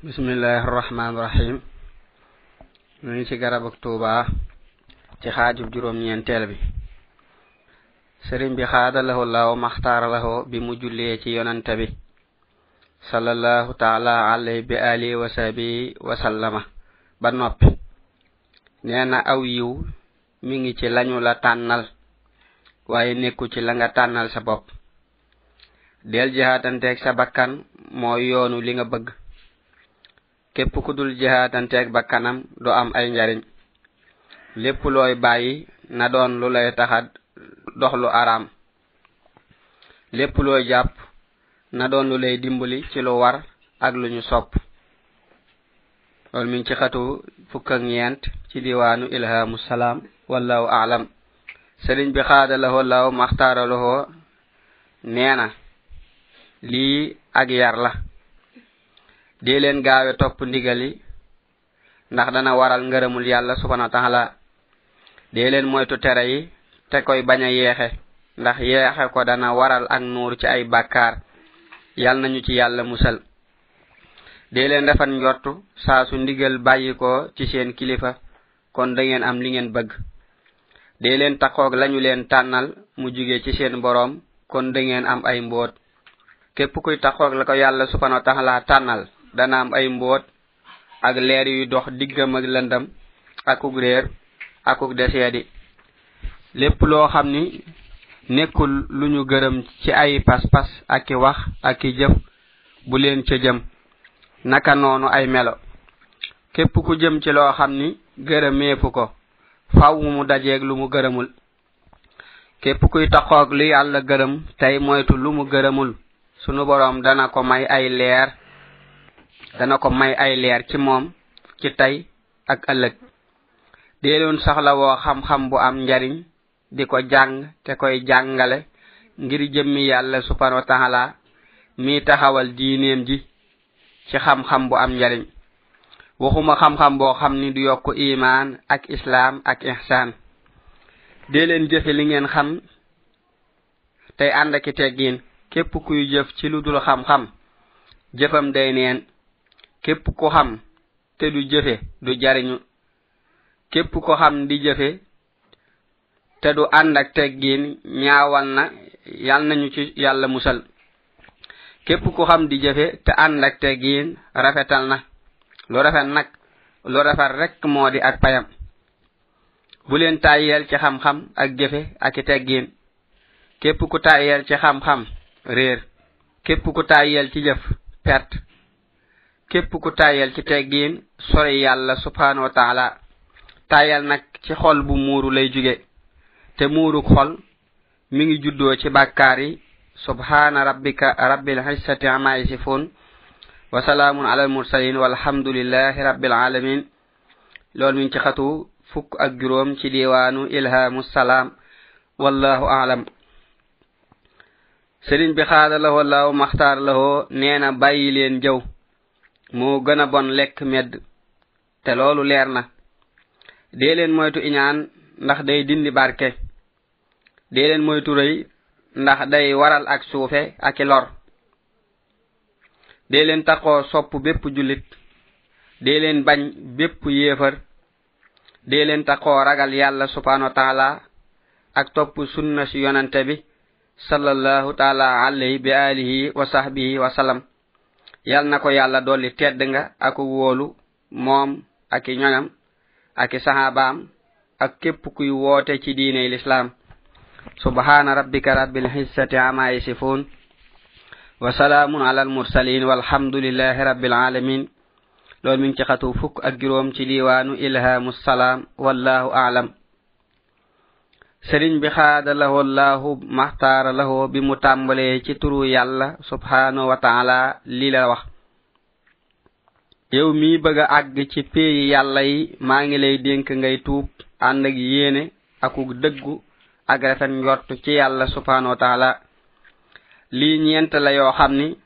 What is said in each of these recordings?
bismillahi irrahmani irrahim ñu ngi ci garab ak tuuba ci xaajub juróom-ñeenteel bi. Sëriñ bi xaadalahu law maxtaaralahu bi mu jullee ci yonante bi. Sallallahu taala alayhi bi alihi wa sahbi wa sallama. Ba noppi. Nee na aw yiw mi ngi ci lañu la tànnal waaye nekku ci la nga tànnal sa bopp. Del jihaatanteeg sa bakkan mooy yoonu li nga bëgg. képp ku dul jihaatanteeg bakkanam du am ay njariñ. Lépp looy bàyyi na doon lu lay taxa dox lu araam. Lépp looy jàpp na doon lu lay dimbali ci lu war ak lu ñu sopp. Loolu mi ci xatu fukk ak ñeent ci diwaanu ilhamu salaam wallahu aalam sëriñ bi xaada lahoo law maxtaara lahoo nee na lii ak yar la. Dee leen gaawe topp ndigali ndax dana waral ngërëmul yàlla subhanahu wa taala. Dee leen moytu tere yi te koy bañ a yeexe ndax yeexe ko dana waral ak nuur ci ay bàkkaar. Yal nañu ci yàlla musal. Dee leen rafet njortu saa su ndigal bàyyi ko ci seen kilifa kon da ngeen am li ngeen bëgg. Dee leen taxoog lañu leen tànnal mu ci seen boroom kon da ngeen am ay mboot képp kuy taxoog la ko yàlla subhanahu wa taala tànnal dana am ay mboot ak leer yuy dox diggam ak lëndam akuk réer akuk deseedi lépp loo xam ni nekkul lu ñu gërëm ci ay pas-pas ak i wax ak i jëf bu leen ca jëm. Naka noonu ay melo. Képp ku jëm ci loo xam ni gërëmeefu ko faw mu dajeeg lu mu gërëmul. Képp kuy taxoog lu yàlla gërëm tey moytu lu mu gërëmul sunu boroom dana ko may ay leer dana ko may ay leer ci moom ci tey ak ëllëg. Deeloon soxlawoo xam-xam bu am njariñ di ko jàng te koy jàngale ngir jëmmi yàlla subhanahu wa taala mi taxawal diineem ji ci xam-xam bu am njariñ. Waxuma xam-xam boo xam ni du yokk imaan ak islaam ak ihsaan. Dee leen jëfe li ngeen xam tey ànd ki teggiin képp kuy jëf ci lu dul xam-xam jëfam day neen. képp ko xam te du jëfe du jariñu. Képp ko xam di jëfe te du ànd ak teggiin ñaawal na yal nañu ci yàlla musal. Képp ko xam di jëfe te ànd ak teggiin rafetal na. Lu rafet nag lu rafet rekk moo di ak payam. Bu leen tàyyeel ci xam-xam ak jëfe ak i teggiin képp ku tàyyeel ci xam-xam réer. Képp ku tàyyeel ci jëf perte. képp ku tayal ci teggin sori yàlla subhanahu wa taala tayal nag ci xol bu muuru lay jóge. Te muuruk xol mi ngi juddoo ci bàkkaar yi. Subhana rabbika rabbil hissati ama yasifun wa salaamun ala almursalin walhamdulillahi rabbil alamin loolu mi ngi ci xatu fukk ak juróom ci diwaanu ilhamu salaam. Wallahu aalam sëriñ bi xaada lahoo law maxtaar lahoo nee na bàyyi leen jëw. moo gën a bon lekk medd te loolu leer na. Dee leen moytu iñaan ndax day dindi barke. Dee leen moytu rëy ndax day waral ak suufe aki lor. Dee leen taxoo sopp bépp jullit. Dee leen bañ bépp yéefar. Dee leen taxoo ragal yàlla subhanahu wa taala ak topp sunna si yonante bi sallallahu taala alayhi bi alihi wa sahbihi wa sallam. yal na ko yàlla dolli tedd nga ak wóolu moom ak i ñoñam ak i sahabaam ak képp kuy woote ci diine lislaam. Subhana rabbika rabbil hissati ama yasifun wa salaamun ala almursalin walhamdulillahi rabbil alamin loolu mi ngi ci xatu fukk ak juróom ci diiwaanu ilhamu salaam wallahu aalam sëriñ bi xaada lahoo laahu maxtaara lahoo bi mu tàmbalee ci turu yàlla subhaanahu wa taala lii la wax. Yow mii bëgg a àgg ci péeyi yàlla yi maa ngi lay dénk ngay tuub ànd ak yéene akuk dëggu ak rafet njort ci yàlla subhaanahu wa taala. Lii ñeent la yoo xam ni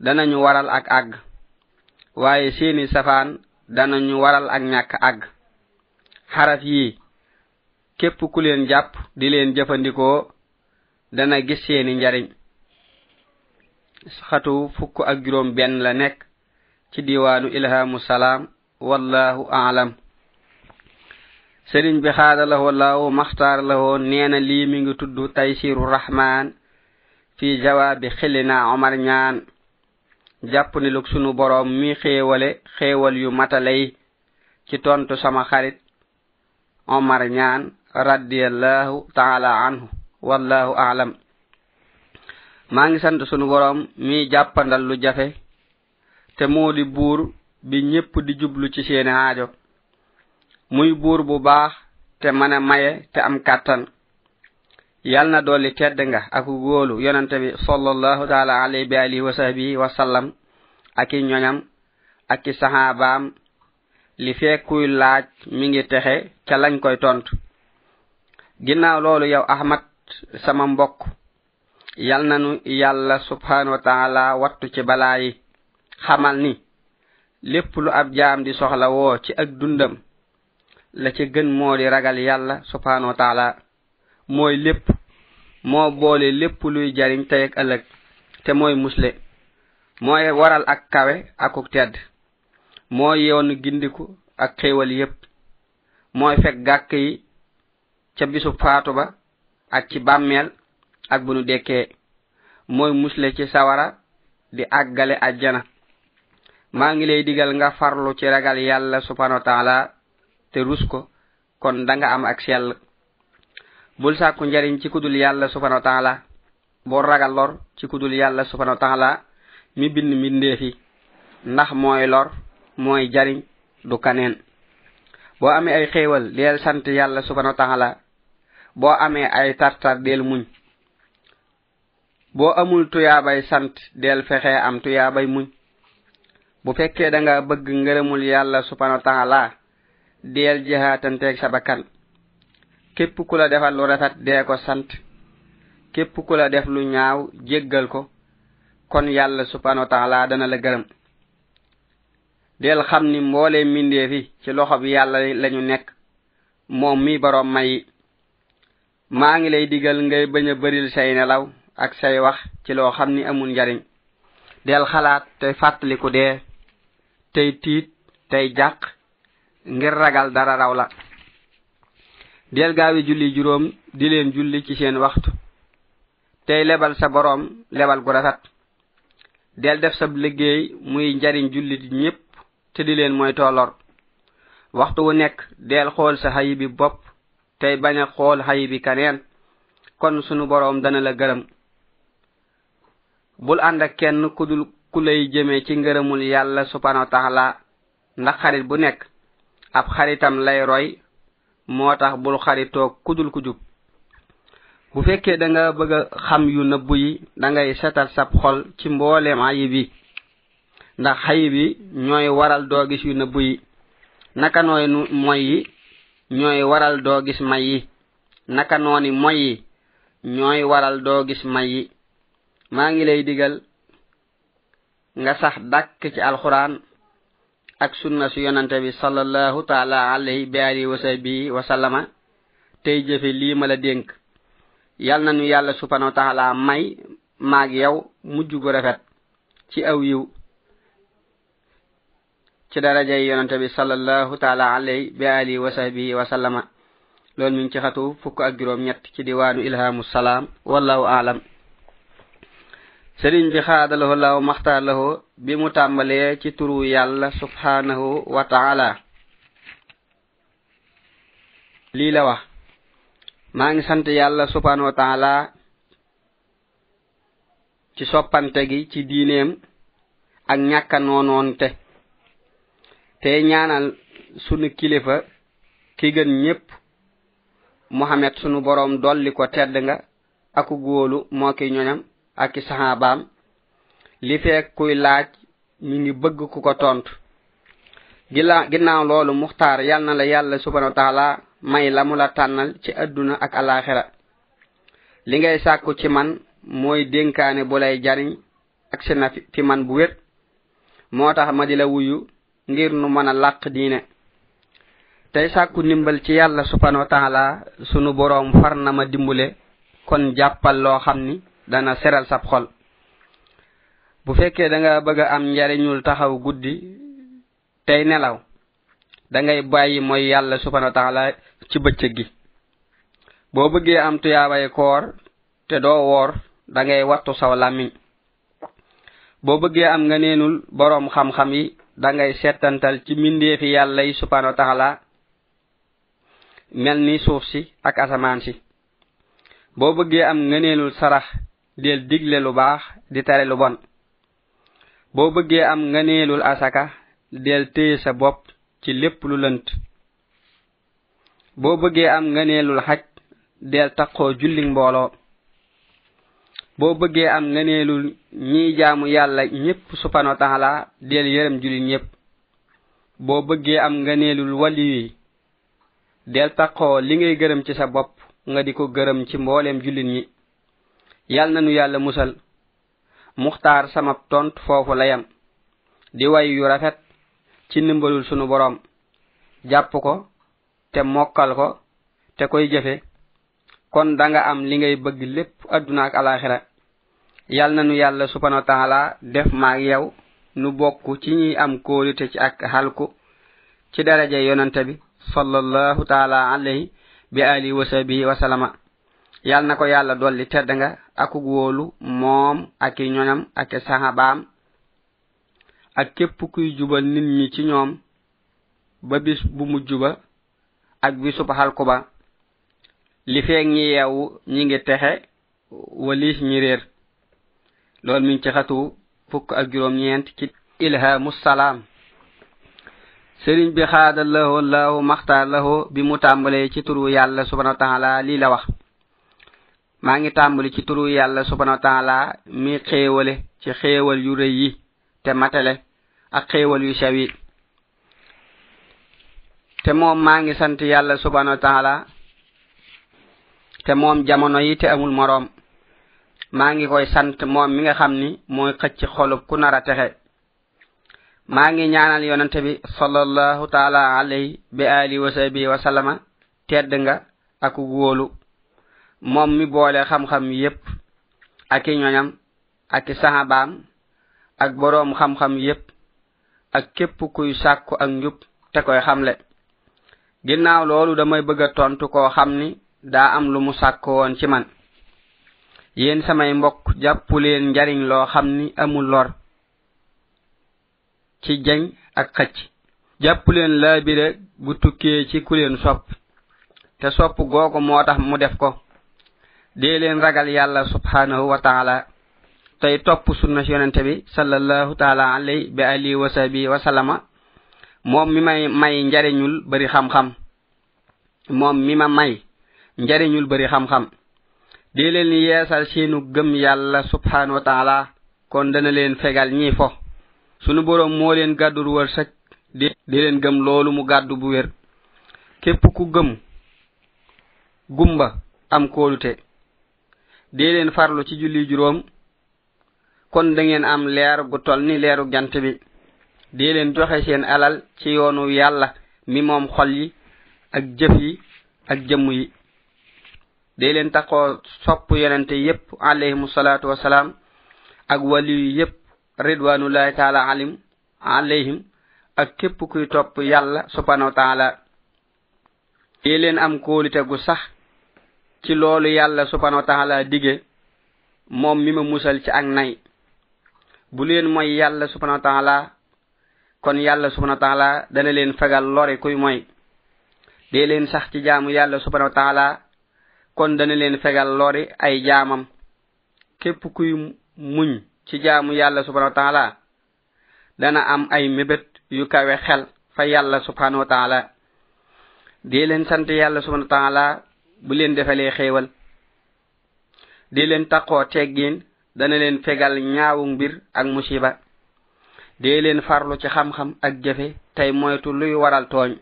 danañu waral ak àgg. Waaye seeni safaan danañu waral ak ñàkk àgg. Xaraf yii képp ku leen jàpp di leen jëfandikoo dana gis seeni njariñ. Xatu fukk ak juróom benn la nekk ci diwaanu ilhamu salaam wallahu aalam sëriñ bi xaada la wallahu maxtaar la woon nee na lii mi ngi tudd taysiru rahmaan fi jawaabi xilina omar ñaan. Jàpp ni lug sunu boroom mi xéewale xéewal yu matalay ci tontu sama xarit omar ñaan radiyallahu taala anhu. Wallahu alam. Maa ngi sant sunu boroom mi jàppandal lu jafe te moo di buur bi ñépp di jublu ci seeni aajo. Muy buur bu baax te mën a maye te am kàttan. Yal na dolli tedd nga ak góolu yonante bi sallallahu taala alayhi bi alihi wa sahbihi wa sallam ak i ñoñam ak i saxaabaam. Li fekkuy laaj mi ngi texe ca lañ koy tontu. ginnaaw loolu yow ahmad sama mbokk yal nanu yàlla subhanahu wa taala wattu ci balaa yi xamal ni lépp lu ab jaam di soxla woo ci ak dundam la ci gën moo di ragal yàlla subhanahu wa taala mooy lépp moo boole lépp luy jariñ tey ak ëllëg te mooy musle mooy waral ak kawe akuk tedd mooy yoonu gindiku ak xéewal yépp mooy fekk gàkk yi ca bisu faatu ba ak ci bàmmeel ak bu nu dekkee mooy musle ci sawara di àggale ajjana maa ngi lay digal nga farlu ci ragal yàlla subhanahu wa taala te rus ko kon da nga am ak sell. Bul sàkku njariñ ci kudul yàlla subhanahu wa taala boo ragal lor ci kudul yàlla subhanahu wa taala mi bind mbindeefi ndax mooy lor mooy jariñ du kaneen. Boo amee ay xéewal sant yàlla subhanahu wa taala boo amee ay tartar del muñ. Boo amul tuyaabay sant del fexe am tuyaabay muñ. Bu fekkee da nga bëgg ngërëmul yàlla subhanahu wa taala del jihaatanteeg sa bakkan. Képp ku la defal lu rafet dee ko sant. Képp ku la def lu ñaaw jéggal ko. Kon yàlla subhanahu wa taala dana la gërëm. Del xam ni mboolee mindee fi ci loxo bi yàlla lañu nekk. Moom mi boroom may maa ngi lay digal ngay bañ a bëril say nelaw ak say wax ci loo xam ni amul njariñ. Del xalaat tey fàttaliku dee tey tiit tey jàq ngir ragal dara raw la. Del gaawi julli juróom di leen julli ci seen waxtu. Tey lebal sa boroom lebal gu rafet. Del def sa liggéey muy njariñ jullit ñépp te di leen mooy toolor waxtu wu nekk del xool sa xayi bi bopp tey bañ a xool xayi bi kaneen kon sunu boroom dana la gërëm. bul ànd ak kenn ku dul ku lay jëme ci ngërëmul yàlla subhanahu wa ndax xarit bu nekk ab xaritam lay roy moo tax bul xaritoog ku dul ku jub. bu fekkee danga bëgg a xam yu nëbbu yi dangay setal sab xol ci mbooleem ayib yi ndax xayib yi ñooy waral doo gis yu nëbbu yi. naka nooy moy yi? ñooy waral doo gis may yi. Naka nooni moy yi ñooy waral doo gis may yi. Maa ngi lay digal nga sax dàkk ci alxuraan ak sunna su yonante bi sallallahu taala alayhi bi alihi wa sahbihi wa sallama. Tey jëfe lii ma la dénk. Yal na nu yàlla subhanahu wa taala may maag yow mujj gu rafet ci aw yiw. ci darajay yonante bi sallallahu taala alayhi bi alihi wa sahbihi wa sallama. Loolu mi ngi ci xatu fukk ak juróom ñett ci diwaanu ilhamu salaam wallahu aalam sëriñ bi xaadalahu law maxtaarlahu bi mu tàmbalee ci turu yàlla subhanahu wa taala. Lii la wax. Maa ngi sant yàlla subhanahu wa taala ci soppante gi ci diineem ak ñàkka noonoonte. te ñaanal sunu kilifa ki gën ñépp muhammad sunu boroom dolli ko tedd nga ak góolu moo ki ñoñam ak saxaabaam. Li feek kuy laaj mi ngi bëgg ku ko tontu. Ginnaaw loolu muxtaar yal na la yàlla subhanahu wa taala may la mu la tànnal ci adduna ak alaxira li ngay sàkku ci man mooy dénkaane bu lay jariñ ak si na fi man bu wér. Moo tax ma di la wuyu ngir nu mën a làq diine. Tey sàkku ndimbal ci yàlla subhanahu wa taala sunu boroom far na ma dimbule kon jàppal loo xam ni dana seral sab xol. Bu fekkee da nga bëgg am njariñul taxaw guddi tey nelaw da ngay bàyyi mooy yàlla subhanahu wa taala ci bëccëg gi. Boo bëggee am tuyaabay koor te doo woor da ngay wattu saw làmmiñ. Boo bëggee am nga neenul boroom xam-xam yi da ngay settantal ci mbindeefi yàlla yi subhanahu wa taala mel ni suuf si ak asamaan si. Boo bëggee am ngëneelul sarax del digle lu baax di tere lu bon. Boo bëggee am ngëneelul asaka del téye sa bopp ci lépp lu lënt. Boo bëggee am ngëneelul xaj del taqoo julli mbooloo. boo bëggee am ngëneelul ñiy jaamu yàlla ñépp subhanahu wa taala del yërëm jullit ñépp. boo bëggee am nga neelul wali yi del taqoo li ngay gërëm ci sa bopp nga di ko gërëm ci mbooleem jullit ñi. yal nanu yàlla musal. muxtaar sama tont foofu la yam di way yu rafet ci ndimbalul sunu boroom. jàpp ko te mokkal ko te koy jëfe. kon da nga am li ngay bëgg lépp àdduna ak alaxira yal nanu yàlla subhanahu wa taala def maag yow nu bokk ci ñuy am kóolite ci ak halku ci daraja yonante bi sallallahu taala alayhi bi ali wa sahbihi wa salama yal na ko yàlla dolli tedd nga akug wóolu moom ak i ñoñam ak i sahabaam ak képp kuy jubal nit ñi ci ñoom ba bis bu mujj ba ak bisub xalku ba. li feeg ñi yeewu ñi ngi texe walis ñi réer. Loolu mi ngi ci xatu fukk ak juróom ñeent ci ilhamu salaam. Sëriñ bi xaada lahu lahu maxtaar lahu bi mu tàmbalee ci turu yàlla subhanahu wa taala lii la wax. Maa ngi tàmbali ci turu yàlla subhanahu wa taala mi xéewale ci xéewal yu rëy yi te matale ak xéewal yu sew yi. Te moom maa ngi sant yàlla subhanahu wa taala te moom jamono yi te amul moroom. Maa ngi koy sant moom mi nga xam ni mooy xëcc xolub ku nar a texe. Maa ngi ñaanal yonante bi sallallahu taala alayhi bi ali wa sahbi wa sallama tedd nga ak wóolu. Moom mi boole xam-xam yépp ak i ñoñam ak i sahabaam ak boroom xam-xam yépp ak képp kuy sàkku ak njub te koy xamle. Ginnaaw loolu damay bëgg a tontu koo xam ni daa am lu mu sàkk woon ci man. Yéen samay mbokk jàppuleen njariñ loo xam ni amul lor ci jañ ak xëcc. Jàppuleen laabire bu tukkee ci ku leen sopp te sopp googu moo tax mu def ko. Dee leen ragal yàlla subhanahu wa taala tey topp sunna yonente bi sallallahu taala alay bi ali wa sabi wa salama moom mi may may njariñul bari xam-xam. Moom mi ma may njariñul bari xam-xam. Dee leen yeesal seenu gëm yàlla subhanahu wa taala kon dana leen fegal ñi fo. Sunu borom moo leen gàddul wërsëg di leen gëm loolu mu gàddu bu wér. Képp ku gëm gumba am kóolute. Dee leen farlu ci julli juróom kon da ngeen am leer gu tol ni leeru jant bi. Dee leen joxe seen alal ci yoonu yàlla mi moom xol yi ak jëf yi ak jëmm yi. day leen taxoo sopp yonente yépp alayhimu salaatu wasalaam ak waliyu yépp ridwanullahi taala alim alayhim ak képp kuy topp yàlla subhanahu wa taala. Dee leen am kóolite gu sax ci loolu yàlla subhanahu wa taala dige moom mi ma musal ci ak nay. Bu leen mooy yàlla subhanahu wa taala kon yàlla subhanahu wa taala dana leen fegal lori kuy moy dee leen sax ci jaamu yàlla subhanahu wa taala kon dana leen fegal lori ay jaamam. Képp kuy muñ ci jaamu yàlla subhanahu wa taala dana am ay mébét yu kawe xel fa yàlla subhanahu wa taala. Dee leen sant yàlla subhanahu wa taala bu leen defalee xéewal. Dee leen taqoo teggin dana leen fegal ñaawu mbir ak musiba. Dee leen farlu ci xam-xam ak jëfe tey moytu luy waral tooñ.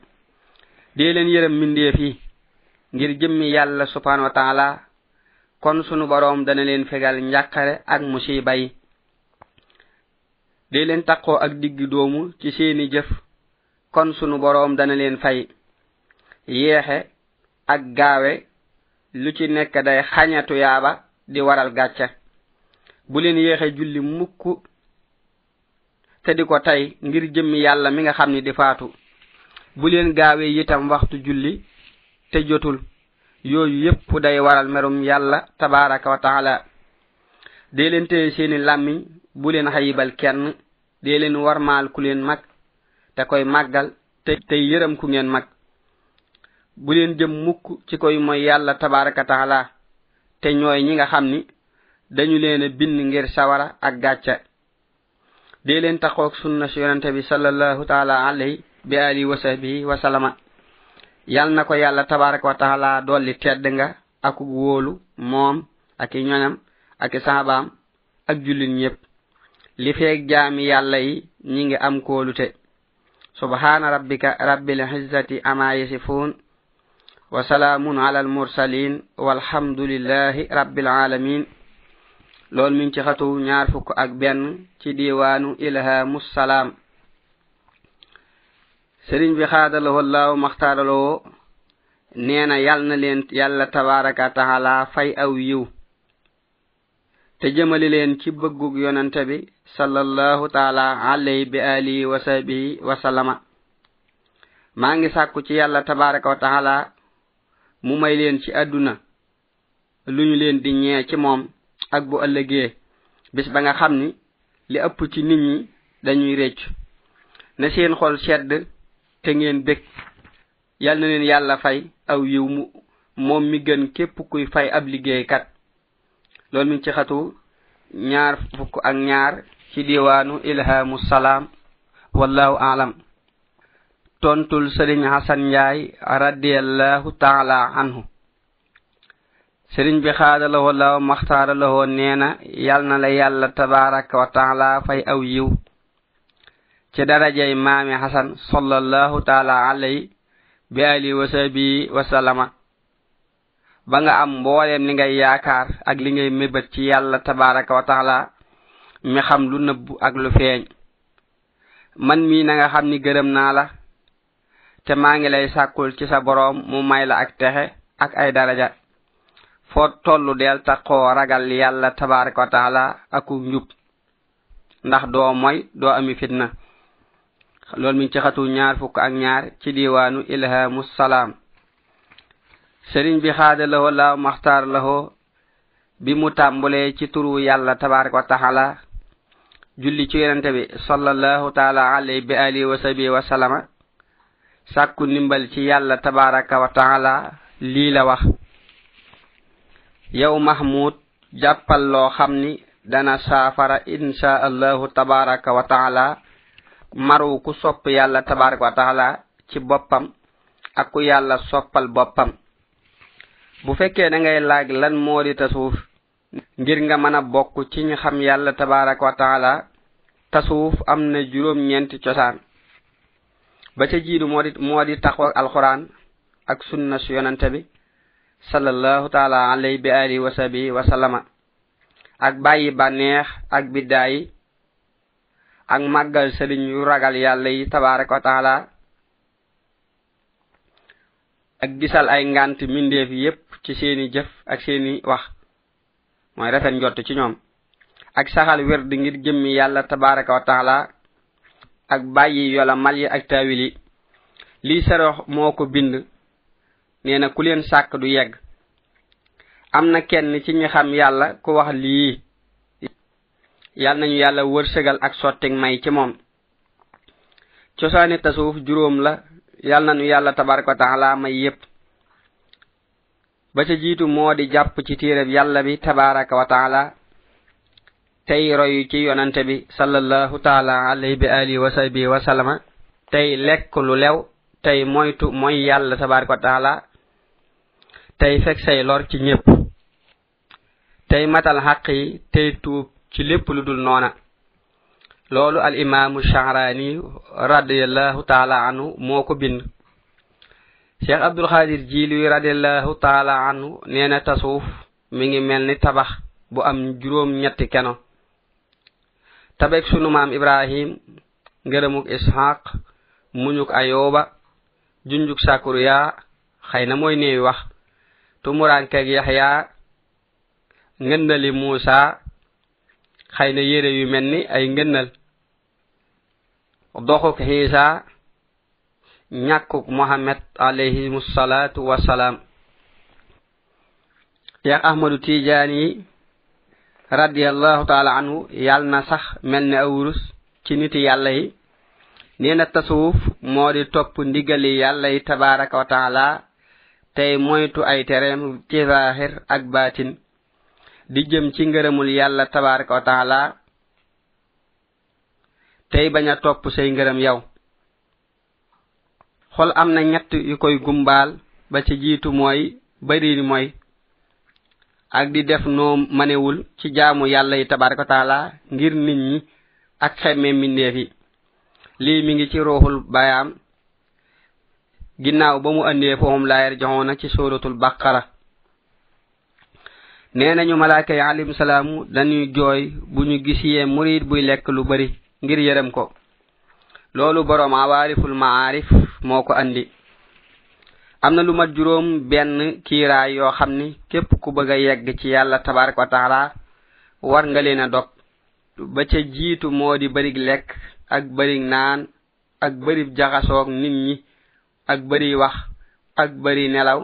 Dee leen yërëm mindeef yi. ngir jëmmi yàlla subhanahu wa taala. Kon sunu boroom dana leen fegal njàqare ak musiba yi. Dee leen taqoo ak diggi doomu ci seeni jëf. Kon sunu boroom dana leen fay. Yeexe ak gaawe lu ci nekk day xañatu yaaba di waral gàcce. Bu leen yeexe julli mukk te di ko tey ngir jëmmi yàlla mi nga xam ni di faatu. Bu leen gaawee itam waxtu julli te jotul. Yooyu yépp day waral merum yàlla tabaraka wa taala. Dee seeni làmmiñ bu leen xayibal kenn dee leen warmaal ku leen mag te koy màggal te tey yërëm ku ngeen mag. Bu leen jëm mukk ci koy mooy yàlla tabaraka taala te ñooy ñi nga xam ni dañu leen bind ngir sawara ak gàcca dee leen taxoog sunna si yonente bi sallallahu taala alayhi bi alihi wa sahbihi wa salama yal na ko yàlla tabaraka wa taala dolli tedd nga ak wóolu moom ak i ñoñam ak i saabaam ak jullit ñépp. Li feeg jaami yàlla yi ñi ngi am kóolute. Subhana rabbika rabbil izzati ama yasifun wa salaamun ala almursalin walhamdulillahi rabbil alamin lool min ci xatu ñaar fukk ak benn ci diiwaanu ilhamu salaam. sëriñ bi xaadalawoo laaw maxtaaraloo nee na yal na leen yàlla tabaraka taala fay aw yiw. Te jëmali leen ci bëggug yonante bi sallallahu taala alayhi bi alihi wa sahbihi wa sallama. Maa ngi sàkku ci yàlla tabaraka wa taala mu may leen ci àdduna lu ñu leen di ñee ci moom ak bu ëllëgee. Bis ba nga xam ni li ëpp ci nit ñi dañuy réccu na seen xol sedd te ngeen bég yal na leen yàlla fay aw yiw mu moom mi gën képp kuy fay ab liggéeykat. Loolu mi ci xatu ñaar fukk ak ñaar ci diwaanu ilhamu salaam. Wallahu alam. Tontul sëriñ xasan njaay radiallahu taala anhu. Sëriñ bi xaadalawoo law maxtaaralawoo nee na yal na la yàlla tabaraka wa taala fay aw yiw. ci darajay maami hasan sallallahu taala alay bi ali wa sabi wa salama ba nga am mboolem li ngay yaakaar ak li ngay mébét ci yàlla tabaraka wa taala mi xam lu nëbb ak lu feeñ. Man mii na nga xam ni gërëm naa la te maa ngi lay sàkkul ci sa boroom mu may la ak texe ak ay daraja. Foo tollu del taqoo ragal yàlla tabaraka wa taala aku njub. Ndax doo moy doo ami fitna. Loolu mi ci xatu ñaar fukk ak ñaar ci diwaanu ilhamu salaam sëriñ bi xaada laho la maxtaar laho bi mu tàmbulee ci turu yàlla tabaraka wa taala julli ci yonente bi sallallahu taala alayhi bi alihi wa sabi wa salama sàkku ndimbal ci yàlla tabaraka wa taala lii la wax yow mahmud jàppal loo xam ni dana saafara insha allahu tabaraka wa taala maru ku sopp yàlla tabaraka wa taala ci boppam ak ku yàlla soppal boppam. Bu fekkee da ngay laaj lan moo di tasuuf ngir nga mën a bokk ci ñu xam yàlla tabaraka wa taala tasuuf am na juróom ñeenti cosaan. Ba ca jiidu moo di moo di taqwa alquran ak sunna su yonante bi sallallahu taala alayhi bi alihi wa sahbihi wa sallama. Ak bàyyi bànneex ak biddaayi ak màggal sëriñ yu ragal yàlla yi tabaraka wa taala ak gisal ay ngant mindeef yépp ci seeni jëf ak seeni wax mooy rafet njott ci ñoom ak saxal werd ngir jëmmi yàlla tabaraka wa taala ak bàyyi yola mal yi ak tawil yi. lii sarox moo ko bind. nee na ku leen sàkk du yegg. am na kenn ci ñi xam yàlla ku wax lii. yal nañu yàlla wërsëgal ak sotteg may ci moom. Cosaani tasuuf juróom la yal nañu yàlla tabaraka wa taala may yépp. Ba ca jiitu moo di jàpp ci téereb yàlla bi tabaraka wa taala tey royu ci yonante bi sallallahu taala alayhi bi alihi wa sahbihi wa sallama tey lekk lu lew tey moytu moy yàlla tabaraka wa taala tey fekk say lor ci ñépp. Tey matal xaq yi tey tuub ci lépp lu dul noona. Loolu al imaamu shahrani radiallahu taala anhu moo ko bind. Cheikh abdulxaadir jiili radiallahu taala anhu nee na tasuuf mi ngi mel ni tabax bu am juróom ñetti keno. Tabek sunu maam ibrahim ngërëmuk ishaq muñuk ayooba junjuk sakuriya xëy na mooy néewi wax. Tumuraankeeg yaxya ngëndali muusa xëy na yére yu mel ni ay ngënnal doxuk xiisa ñàkkuk mohammed alayhimu salaatu wasalaam cheikh ahmadu tiijaan yi radiallahu taala anhu yàll na sax mel ne awurus ci niti yàlla yi. Nee na tasawuf moo di topp ndigali yàlla yi tabaraka wa taala tey moytu ay tereem ci zahir ak baatin. di jëm ci ngërëmul yàlla tabaraka wa taala tey bañ a topp say ngërëm yow. Xol am na ñett yu koy gumbaal ba ci jiitu mooy bari mooy ak di def noo manewul ci jaamu yàlla yi tabaraka wa taala ngir nit ñi ak xemme mbindeef yi. Lii mi ngi ci ruuxul bayaam. Ginnaaw ba mu andee foohum laayar joxoona ci suratul baqara. nee nañu malaaka yi alim salaamu dañuy jooy bu ñu gisiyee murid buy lekk lu bari ngir yërëm ko. loolu boroom awaariful maarif moo ko andi. am na lu mat juróom benn kiiraay yoo xam ni képp ku bëgg a yegg ci yàlla tabaraka wa taala war nga leen a dog. ba ca jiitu moo di bërig lekk ak bërig naan ak bëri jaxasoog nit ñi ak bëri wax ak bëri nelaw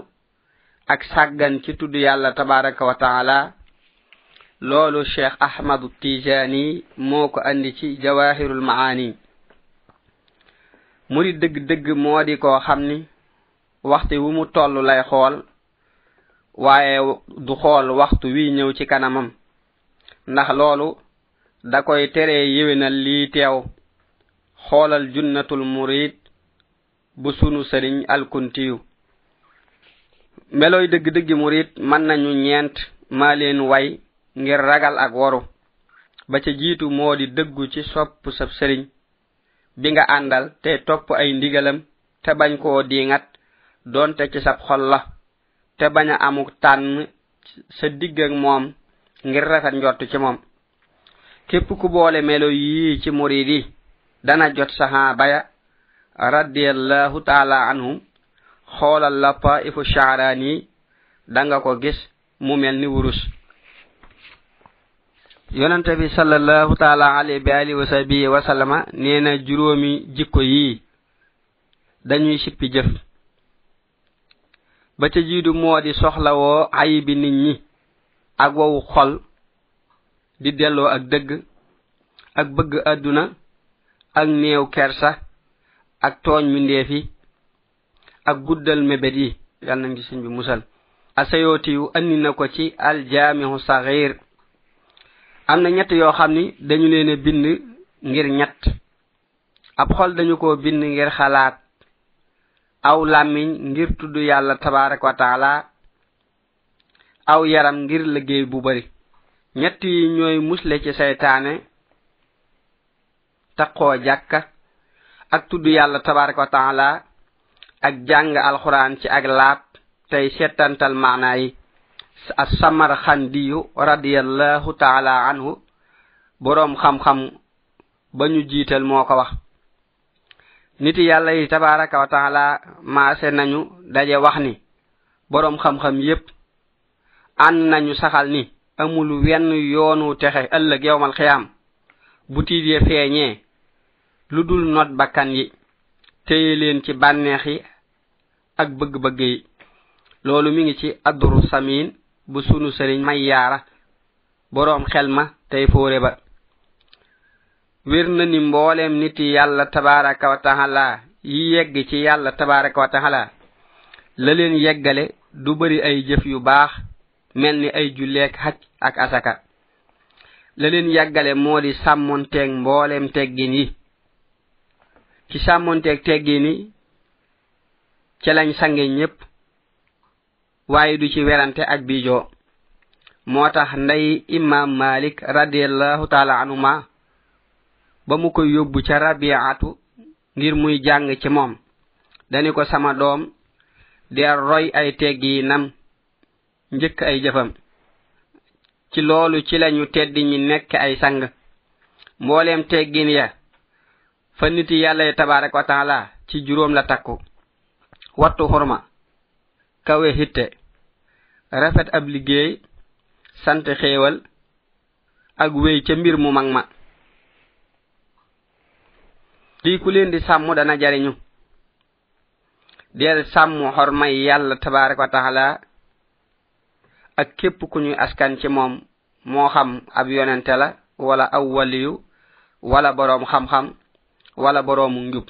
ak sàggan ci tudd yàlla tabaraka wa taala loolu cheikh ahmadu tijani moo ko andi ci jawahirul maani. Murid dëgg-dëgg moo di koo xam ni waxtu wu mu toll lay xool waaye du xool waxtu wi ñëw ci kanamam. Ndax loolu da koy teree yéwénal lii teew xoolal junnatul murid bu sunu sëriñ alkuntiyu meloy dëgg-dëggi murid mën nañu ñeent maa leen way ngir ragal ak waru. Ba ca jiitu moo di dëggu ci sopp sab sëriñ bi nga àndal te topp ay ndigalam te bañ koo diingat doonte ci sab xol la te bañ a amuk tànn sa digg ak moom ngir rafet njott ci moom. Képp ku boole melo yii ci murid yi dana jot saxaa baya radiyallahu taala anhum xoolal la paifu e shaaraan da nga ko gis mu mel ni wurus. Yonente bi sallallahu taala alayhi bi alihi wa sahbihi wa sallama nee na juróomi jikko yii dañuy sippi jëf. Ba ca jiidu moo di soxlawoo ayibi nit ñi ak wowu xol di delloo ak dëgg ak bëgg àdduna ak néew kersa ak tooñ mbindeef yi ak guddal mebet yi yal nañ ci sëñ bi musal asayooti yu andi na ko ci aljaamihu saxiir am na ñett yoo xam ni dañu leen a bind ngir ñett. Ab xol dañu ko bind ngir xalaat. Aw làmmiñ ngir tudd yàlla tabaraka wa taala. Aw yaram ngir liggéey bu bari. Ñett yi ñooy musle ci seytaane. Taqoo jàkka. Ak tudd yàlla tabaraka wa taala. ak jàng alquran ci ak laab tey settantal maanaa yi asamar xandiyu radiallahu taala anhu boroom xam-xam ba ñu jiital moo ko wax. niti yàlla yi tabaraka wa taala maase nañu daje wax ni boroom xam-xam yépp ànd nañu saxal ni amul wenn yoonu texe ëllëg yowmal xiyaam bu tiit ya feeñee lu dul not bakkan yi. téye leen ci bànneex yi ak bëgg-bëgg yi. Loolu mi ngi ci adduru samin bu sunu sëriñ may yaara boroom xel ma tey fóore ba. Wér na ni mbooleem nit yàlla tabaraka wa taala yi yegg ci yàlla tabaraka wa taala. La leen yeggale du bari ay jëf yu baax mel ni ay julleek xaj ak asaka. La leen yeggale moo di sàmmonteeg mbooleem teggin yi. ci sàmmonteeg teggi ni ca lañ sange ñépp waaye du ci werante ak biijoo moo tax ndey imam malik radiallahu taala anuma ba mu koy yóbbu ca rabiatu ngir muy jàng ci moom dani ko sama doom der roy ay teggi nam njëkk ay jëfam. Ci loolu ci lañu teddi ñi nekk ay sang. Mbooleem teggin ya fa niti yàlla yi tabaraka wa taala ci juróom la takku. Wattu xurma kawe hitte rafet ab liggéey sant xéewal ak wéy ca mbir mu mag ma. Lii ku leen di sàmm dana jariñu. Del sàmm xormay yàlla tabaraka wa taala ak képp ku ñuy askan ci moom moo xam ab yonente la wala aw waliyu wala boroom xam-xam wala boroomu njub.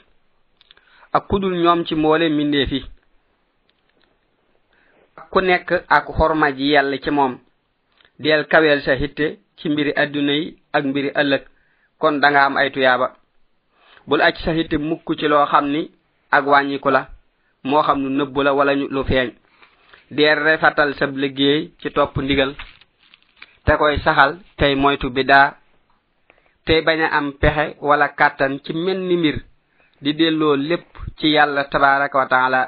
Ak kudul ñoom ci mboole mbindeefi ku nekk ak xorma ji yàlla ci moom. Del kaweel sa hitte ci mbiri àdduna yi ak mbiri ëllëg. Kon da nga am ay tuyaaba. Bul acc sa hitte mukk ci loo xam ni ak wàññiku la. Moo xam nu nëbbu la wala lu feeñ. Deel refatal sab liggéey ci topp ndigal. Te koy saxal tey moytu bidaa tey bañ a am pexe wala kàttan ci menn mbir di delloo lépp ci yàlla tabaraka wa taala.